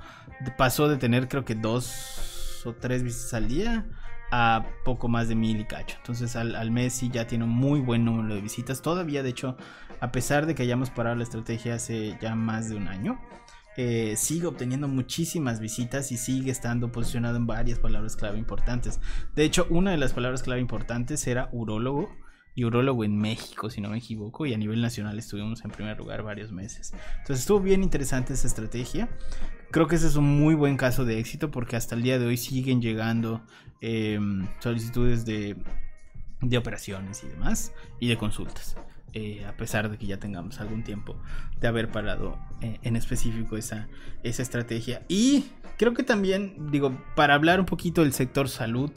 pasó de tener creo que dos dos o tres visitas al día a poco más de mil y cacho. Entonces al, al mes sí ya tiene un muy buen número de visitas. Todavía, de hecho, a pesar de que hayamos parado la estrategia hace ya más de un año, eh, sigue obteniendo muchísimas visitas y sigue estando posicionado en varias palabras clave importantes. De hecho, una de las palabras clave importantes era urólogo y urólogo en México, si no me equivoco, y a nivel nacional estuvimos en primer lugar varios meses. Entonces estuvo bien interesante esa estrategia. Creo que ese es un muy buen caso de éxito porque hasta el día de hoy siguen llegando em, solicitudes de, de operaciones y demás, y de consultas. Eh, a pesar de que ya tengamos algún tiempo de haber parado eh, en específico esa, esa estrategia. Y creo que también, digo, para hablar un poquito del sector salud,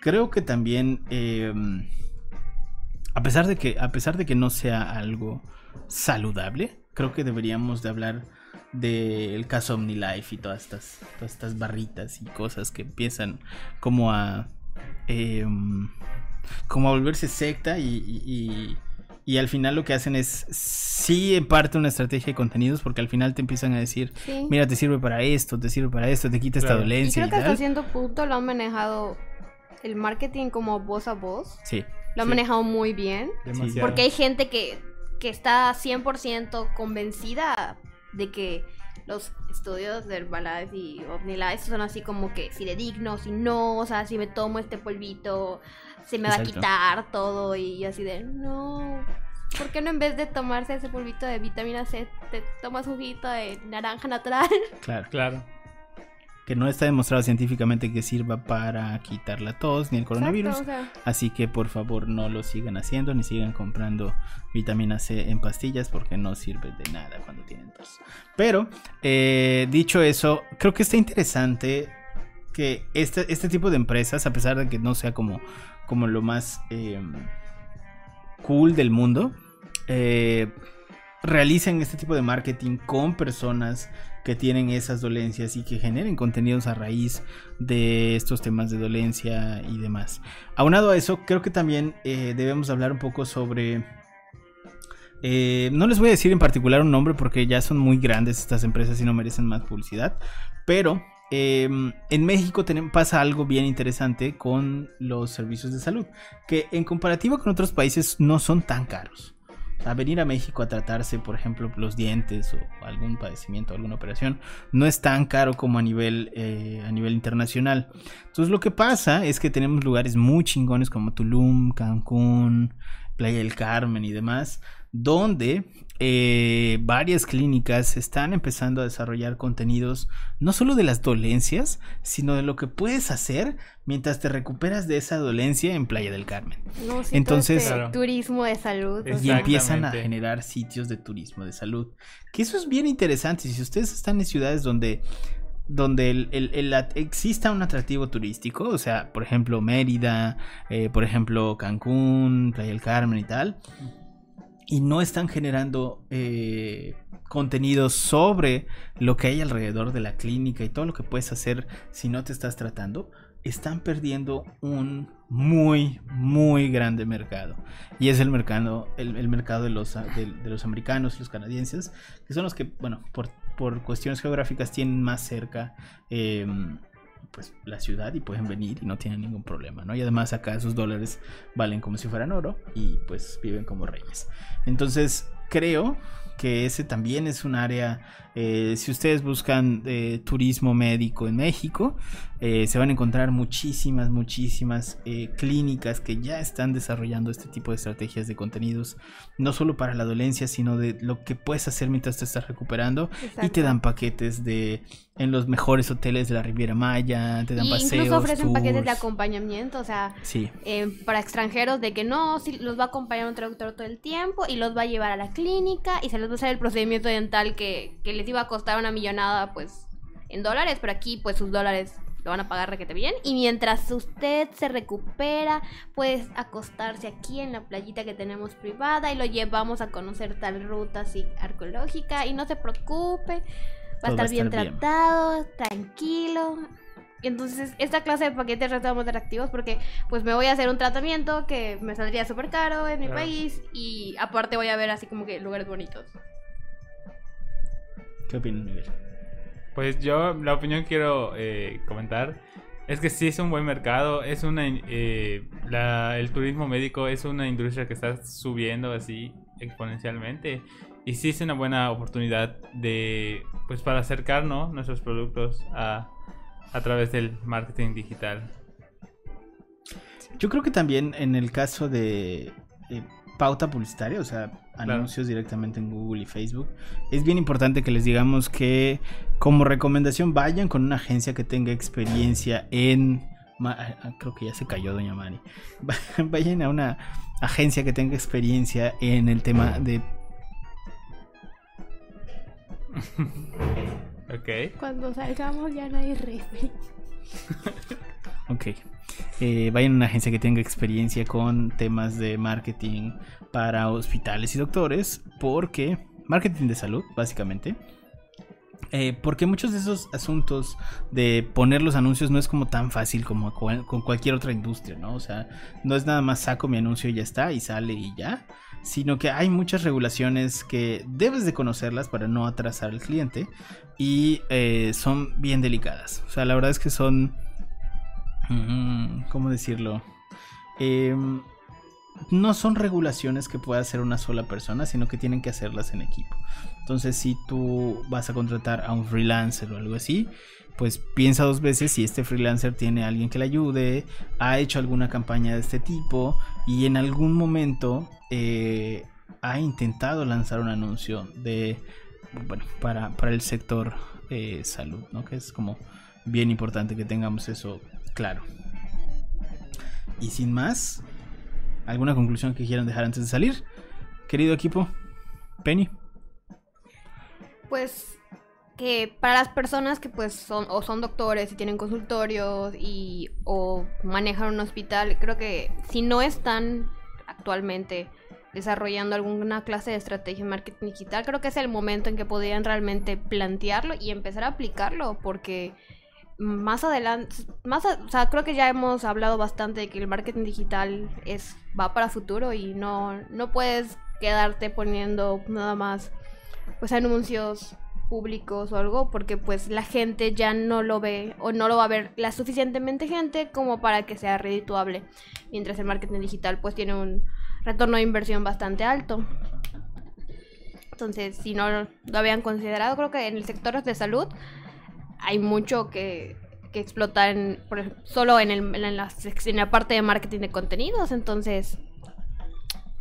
creo que también, em, a, pesar de que, a pesar de que no sea algo saludable, creo que deberíamos de hablar del caso OmniLife y todas estas, estas barritas y cosas que empiezan como a... Em, como a volverse secta y al final lo que hacen es, sí, en parte una estrategia de contenidos, porque al final te empiezan a decir, Sí. mira, te sirve para esto, te sirve para esto, te quita esta Claro. Y dolencia creo y, que hasta tal. cierto punto lo han manejado el marketing como voz a voz. Sí, Lo han Sí. manejado muy bien. Demasiado. Porque hay gente que, que está 100% convencida de que los estudios de Herbalife y OmniLife son así como que fidedignos y no, o sea, si me tomo este polvito se me va a quitar todo y yo así de, no, ¿por qué no en vez de tomarse ese polvito de vitamina C te tomas un juguito de naranja natural? claro. Claro. Que no está demostrado científicamente que sirva para quitar la tos ni el coronavirus. Exacto, o sea, Así que por favor no lo sigan haciendo ni sigan comprando vitamina C en pastillas porque no sirve de nada cuando tienen tos. Pero eh, dicho eso, creo que está interesante que este, este tipo de empresas, a pesar de que no sea como, como lo más eh, cool del mundo, eh, realicen este tipo de marketing con personas que tienen esas dolencias y que generen contenidos a raíz de estos temas de dolencia y demás. Aunado a eso, creo que también eh, debemos hablar un poco sobre... eh, no les voy a decir en particular un nombre porque ya son muy grandes estas empresas y no merecen más publicidad, pero eh, en México pasa algo bien interesante con los servicios de salud, que en comparativa con otros países no son tan caros. O venir a México a tratarse, por ejemplo, los dientes o algún padecimiento, alguna operación, no es tan caro como a nivel, eh, a nivel internacional. Entonces lo que pasa es que tenemos lugares muy chingones como Tulum, Cancún, Playa del Carmen y demás, donde eh, varias clínicas están empezando a desarrollar contenidos no solo de las dolencias, sino de lo que puedes hacer mientras te recuperas de esa dolencia en Playa del Carmen. no, Entonces- este Claro. turismo de salud. Y empiezan a generar sitios de turismo de salud. Que eso es bien interesante. Si ustedes están en ciudades donde, donde el, el- el at- exista un atractivo turístico, o sea, por ejemplo, Mérida, eh, por ejemplo, Cancún, Playa del Carmen y tal, y no están generando eh, contenido sobre lo que hay alrededor de la clínica y todo lo que puedes hacer si no te estás tratando, están perdiendo un muy, muy grande mercado. Y es el mercado, el, el mercado de los, de, de los americanos los canadienses, que son los que, bueno, por, por cuestiones geográficas tienen más cerca eh, pues, la ciudad y pueden venir y no tienen ningún problema, ¿no? Y además acá sus dólares valen como si fueran oro y pues viven como reyes. Entonces, creo que ese también es un área, eh, si ustedes buscan eh, turismo médico en México, eh, se van a encontrar muchísimas, muchísimas eh, clínicas que ya están desarrollando este tipo de estrategias de contenidos, no solo para la dolencia, sino de lo que puedes hacer mientras te estás recuperando y te exacto. dan paquetes de en los mejores hoteles de la Riviera Maya, te dan Y paseos, incluso ofrecen paquetes de tours. acompañamiento, o sea, Sí, eh, para extranjeros de que no, si los va a acompañar un traductor todo el tiempo y los va a llevar a la clínica y se les va a hacer el procedimiento dental que, que les iba a costar una millonada pues en dólares, pero aquí pues sus dólares lo van a pagar requete bien y mientras usted se recupera puedes acostarse aquí en la playita que tenemos privada y lo llevamos a conocer tal ruta así arqueológica y no se preocupe, va a bien estar bien. tratado, tranquilo. Y Entonces, esta clase de paquetes resultan atractivos porque pues me voy a hacer un tratamiento que me saldría súper caro en mi Claro. país y aparte voy a ver así como que lugares bonitos. ¿qué opinas, Miguel? Pues yo, la opinión que quiero eh, comentar Es que sí es un buen mercado, es una eh, la- el turismo médico es una industria que está subiendo así exponencialmente y sí es una buena oportunidad de pues para acercar ¿no? nuestros productos a, a través del marketing digital. Yo creo que también en el caso de eh, pauta publicitaria, o sea, Claro. anuncios directamente en Google y Facebook, es bien importante que les digamos que como recomendación vayan con una agencia que tenga experiencia en... ma- ah, Creo que ya se cayó Doña Mari. Vayan a una agencia que tenga experiencia en el tema de... Ok. Cuando salgamos ya no hay refri. Ok. Eh, vayan a una agencia que tenga experiencia con temas de marketing para hospitales y doctores, porque marketing de salud, básicamente. Eh, porque muchos de esos asuntos de poner los anuncios no es como tan fácil como con cualquier otra industria, ¿no? O sea, no es nada más saco mi anuncio y ya está, y sale y ya, sino que hay muchas regulaciones que debes de conocerlas para no atrasar al cliente y eh, son bien delicadas. O sea, la verdad es que son Mm, ¿Cómo decirlo? Em, no son regulaciones que pueda hacer una sola persona, sino que tienen que hacerlas en equipo. Entonces, si tú vas a contratar a un freelancer o algo así, pues piensa dos veces si este freelancer tiene a alguien que le ayude, ha hecho alguna campaña de este tipo y en algún momento eh, ha intentado lanzar un anuncio de, bueno, para, para el sector eh, salud, ¿no? Que es como bien importante que tengamos eso claro. Y sin más, ¿alguna conclusión que quieran dejar antes de salir? Querido equipo, Penny. Pues que para las personas que pues son o son doctores y tienen consultorios y o manejan un hospital, creo que si no están actualmente desarrollando alguna clase de estrategia en marketing digital, creo que es el momento en que podrían realmente plantearlo y empezar a aplicarlo porque más adelante, más, o sea, creo que ya hemos hablado bastante de que el marketing digital es va para futuro y no no puedes quedarte poniendo nada más pues anuncios públicos o algo porque pues la gente ya no lo ve o no lo va a ver la suficientemente gente como para que sea redituable mientras el marketing digital pues tiene un retorno de inversión bastante alto. Entonces si no lo habían considerado creo que en el sector de salud hay mucho que, que explotar en, por solo en, el, la, en la parte de marketing de contenidos. Entonces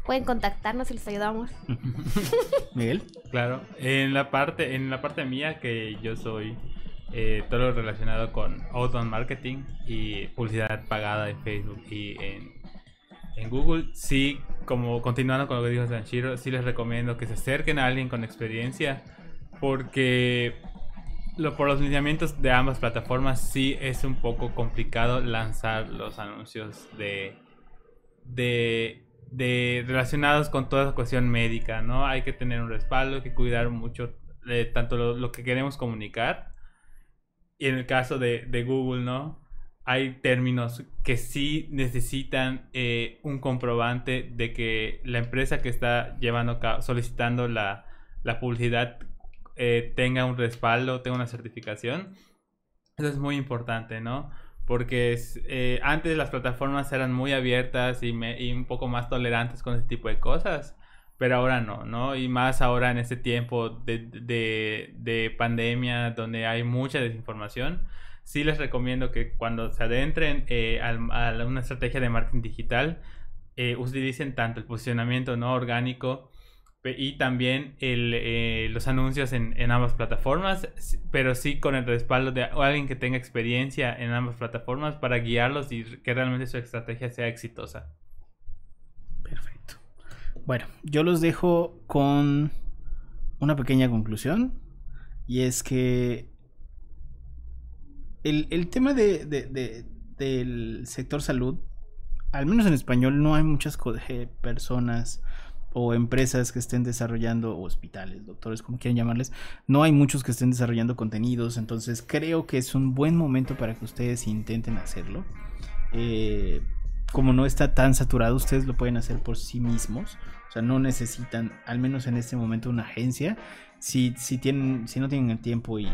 pueden contactarnos y les ayudamos Miguel. Claro, en la parte, en la parte mía que yo soy eh, todo lo relacionado con outbound marketing y publicidad pagada en Facebook y en, en Google, sí, como continuando con lo que dijo Sanchiro, sí les recomiendo que se acerquen a alguien con experiencia porque lo, por los lineamientos de ambas plataformas sí es un poco complicado lanzar los anuncios de, de, de relacionados con toda la cuestión médica, ¿no? Hay que tener un respaldo, hay que cuidar mucho de tanto lo, lo que queremos comunicar. Y en el caso de, de Google, ¿no? Hay términos que sí necesitan eh, un comprobante de que la empresa que está llevando solicitando la, la publicidad eh, tenga un respaldo, tenga una certificación. Eso es muy importante, ¿no? Porque eh, antes las plataformas eran muy abiertas y, me- y un poco más tolerantes con ese tipo de cosas, pero ahora no, ¿no? Y más ahora en este tiempo de, de, de pandemia donde hay mucha desinformación, sí les recomiendo que cuando se adentren eh, a la- una estrategia de marketing digital, eh, utilicen tanto el posicionamiento no orgánico y también eh, los anuncios en, en ambas plataformas, pero sí con el respaldo de alguien que tenga experiencia en ambas plataformas para guiarlos y que realmente su estrategia sea exitosa. Perfecto. Bueno, yo los dejo con una pequeña conclusión. Y es que el, el tema de, de- de- del sector salud, al menos en español, no hay muchas eh, personas o empresas que estén desarrollando, o hospitales, doctores, como quieran llamarles, no hay muchos que estén desarrollando contenidos, entonces creo que es un buen momento para que ustedes intenten hacerlo. Eh, como no está tan saturado, ustedes lo pueden hacer por sí mismos. O sea, no necesitan, al menos en este momento, una agencia. Si, si, tienen, si no tienen el tiempo y,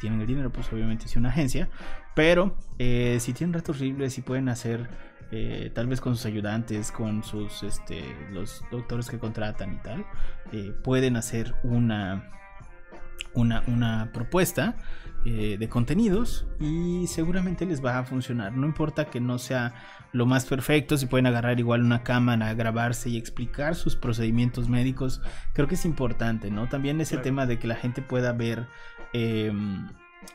tienen el dinero, pues obviamente es una agencia. Pero eh, si tienen ratos horribles, si pueden hacer eh, tal vez con sus ayudantes, con sus este, los doctores que contratan y tal, eh, pueden hacer una, una, una propuesta eh, de contenidos y seguramente les va a funcionar. No importa que no sea lo más perfecto, si pueden agarrar igual una cámara, grabarse y explicar sus procedimientos médicos, creo que es importante, ¿no? También ese Claro. tema de que la gente pueda ver... em,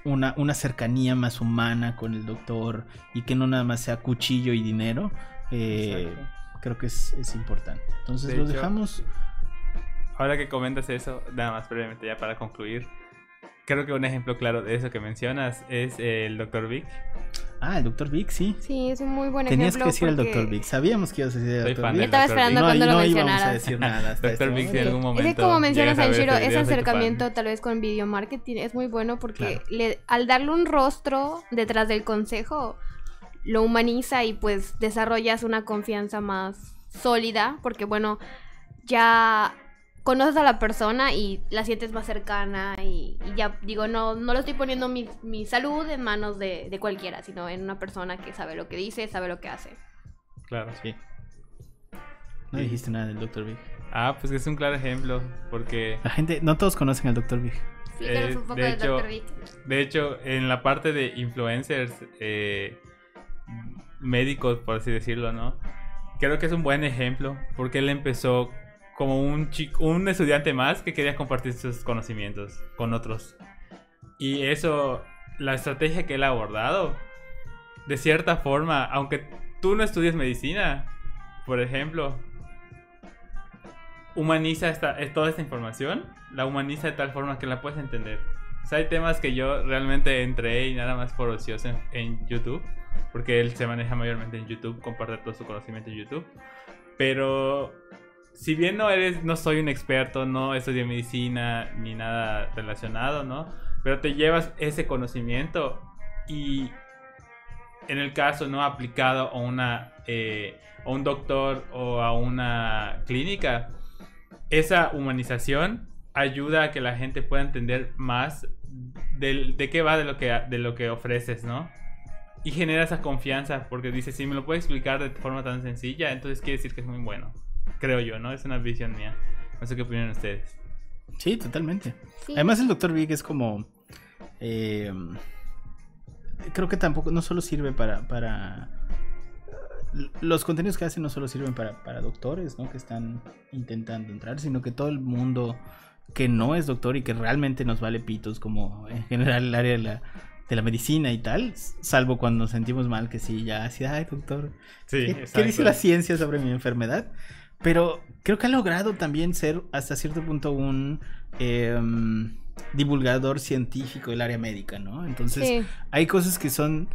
una, una cercanía más humana con el doctor y que no nada más sea cuchillo y dinero, eh, creo que es, es importante. Entonces De lo hecho- dejamos. Ahora que comentas eso, nada más brevemente ya para concluir. Creo que un ejemplo claro de eso que mencionas es el Dr. Vic. Ah, el doctor Vic, sí. Sí, es un muy buen Tenías que ejemplo. decir el doctor Vic. Sabíamos que ibas a decir el fan Vic. del Estaba Dr. esperando no, cuando lo no íbamos a mencionaras. decir nada. hasta Dr. este Vic, si en momento. algún Es momento. que como mencionas, Sanshiro, ese acercamiento tal vez con video marketing es muy bueno porque Claro. le- al darle un rostro detrás del consejo, lo humaniza y pues desarrollas una confianza más sólida porque bueno, ya conoces a la persona y la sientes más cercana y, y ya digo, no, no lo estoy poniendo mi, mi salud en manos de, de cualquiera, sino en una persona que sabe lo que dice, sabe lo que hace. Claro. Sí. No dijiste nada del doctor Vic. Ah, pues es un claro ejemplo. Porque La gente, no todos conocen al doctor Vic. Explícanos Eh, un poco de del hecho- Dr. Vic. De hecho, en la parte de influencers eh, médicos, por así decirlo, ¿no? Creo que es un buen ejemplo porque él empezó como un chico, un estudiante más que quería compartir sus conocimientos con otros. Y eso, la estrategia que él ha abordado, de cierta forma, aunque tú no estudies medicina, por ejemplo, humaniza esta, eh, toda esta información, la humaniza de tal forma que la puedes entender. O sea, hay temas que yo realmente entré y nada más por ocioso en, en YouTube, porque él se maneja mayormente en YouTube, comparte todo su conocimiento en YouTube. Pero si bien no eres, no soy un experto, no estudié medicina ni nada relacionado, ¿no? Pero te llevas ese conocimiento y en el caso no aplicado a una eh, a un doctor o a una clínica, esa humanización ayuda a que la gente pueda entender más del- de qué va de lo que de lo que ofreces, ¿no? Y genera esa confianza porque dice, si me lo puede explicar de forma tan sencilla, entonces quiere decir que es muy bueno. Creo yo, ¿no? Es una visión mía. No sé qué opinan ustedes. Sí, totalmente. Sí. Además, el doctor Vic es como. eh, creo que tampoco, no solo sirve para. para los contenidos que hacen no solo sirven para, para doctores, ¿no? Que están intentando entrar, sino que todo el mundo que no es doctor y que realmente nos vale pitos, como en general el área de la, de la medicina y tal, salvo cuando nos sentimos mal, que sí, ya así, ay, doctor, Sí, ¿Qué, qué dice la ciencia sobre mi enfermedad? Pero creo que ha logrado también ser hasta cierto punto un em, divulgador científico del área médica, ¿no? Entonces Sí. hay cosas que son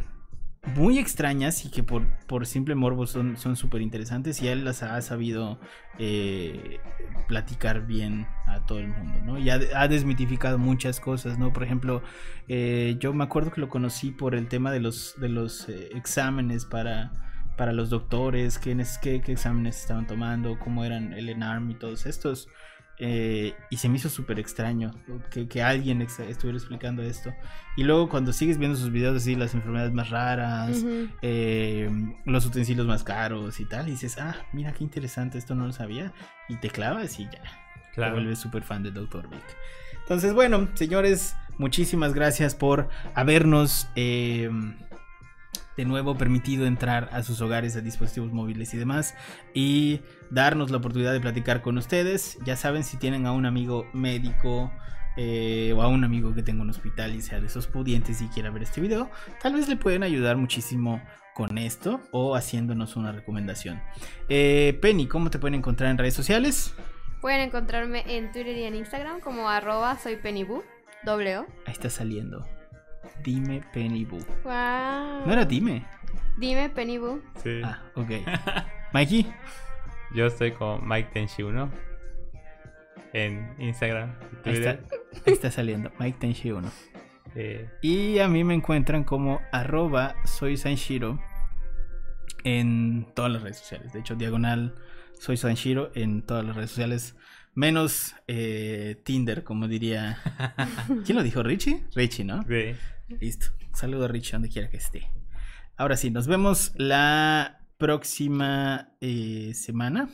muy extrañas y que por, por simple morbo son son súper interesantes y él las ha sabido eh, platicar bien a todo el mundo, ¿no? Y ha, ha desmitificado muchas cosas, ¿no? Por ejemplo, eh, yo me acuerdo que lo conocí por el tema de los, de los eh, exámenes para, para los doctores, quiénes, qué, qué exámenes estaban tomando, cómo eran el ENARM y todos estos. eh, y se me hizo súper extraño que, que alguien ex- estuviera explicando esto. Y luego cuando sigues viendo sus videos así, las enfermedades más raras, eh, los utensilios más caros y tal, y dices, ah, mira qué interesante, esto no lo sabía. Y te clavas y ya, te Claro. vuelves súper fan de Dr. Vic. Entonces, bueno, señores, muchísimas gracias por habernos eh, de nuevo permitido entrar a sus hogares, a dispositivos móviles y demás, y darnos la oportunidad de platicar con ustedes. Ya saben, si tienen a un amigo médico eh, o a un amigo que tenga un hospital y sea de esos pudientes y quiera ver este video, tal vez le pueden ayudar muchísimo con esto o haciéndonos una recomendación. Eh, Penny, ¿cómo te pueden encontrar en redes sociales? Pueden encontrarme en Twitter y en Instagram como arroba soy Pennybu, doble O. Ahí está saliendo. Dime Penny Boo. Wow. No era dime. Dime Pennybu. Sí. Ah, ok. Mikey. Yo estoy con Mike Tenshi 1 en Instagram, Ahí está, Twitter. ahí está saliendo. Mike Tenshi 1. Eh, Y a mí me encuentran como arroba soy Sanshiro en todas las redes sociales. De hecho, diagonal soy Sanshiro en todas las redes sociales menos eh, Tinder, como diría. ¿Quién lo dijo? ¿Richie? Richie, ¿no? Sí. Listo. Saludo a Richie donde quiera que esté. Ahora sí, nos vemos la próxima eh, semana.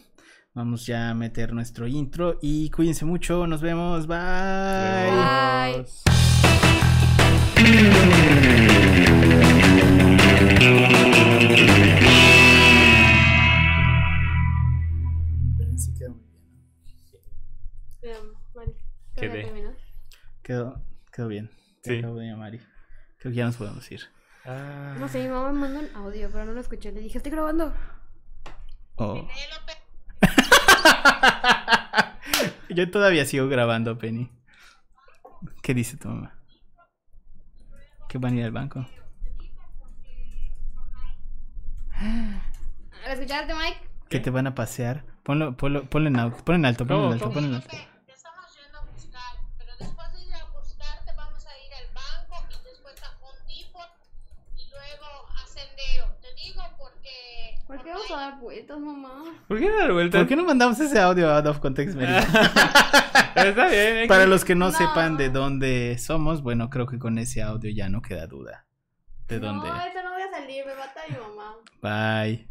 Vamos ya a meter nuestro intro y cuídense mucho. Nos vemos. Bye. Bye. Quedó, quedó bien. Sí. Quedó bien, Mari. Creo que ya nos podemos ir. Ah. No sé, mi mamá me mandó un audio, pero no lo escuché. Le dije, estoy grabando. Oh. Yo todavía sigo grabando, Penny. ¿Qué dice tu mamá? ¿Que van a ir al banco? ¿Lo escuchaste, Mike? ¿Que te van a pasear? Ponlo, ponlo, ponlo en alto, ponlo en alto, ponlo en ¿Cómo, alto, ponlo en alto. Te estamos yendo a buscar, pero después de ir a buscarte vamos a ir al banco y después a Home Depot y luego a Sendero. Te digo porque... ¿Por qué porque vamos a dar vueltas, mamá? ¿Por qué dar vueltas? ¿Por qué no mandamos ese audio out of context, Mary? Está bien. ¿eh? Para los que no, No. sepan de dónde somos, bueno, creo que con ese audio ya no queda duda. ¿De dónde? No, eso no voy a salir, me mata mi mamá. Bye.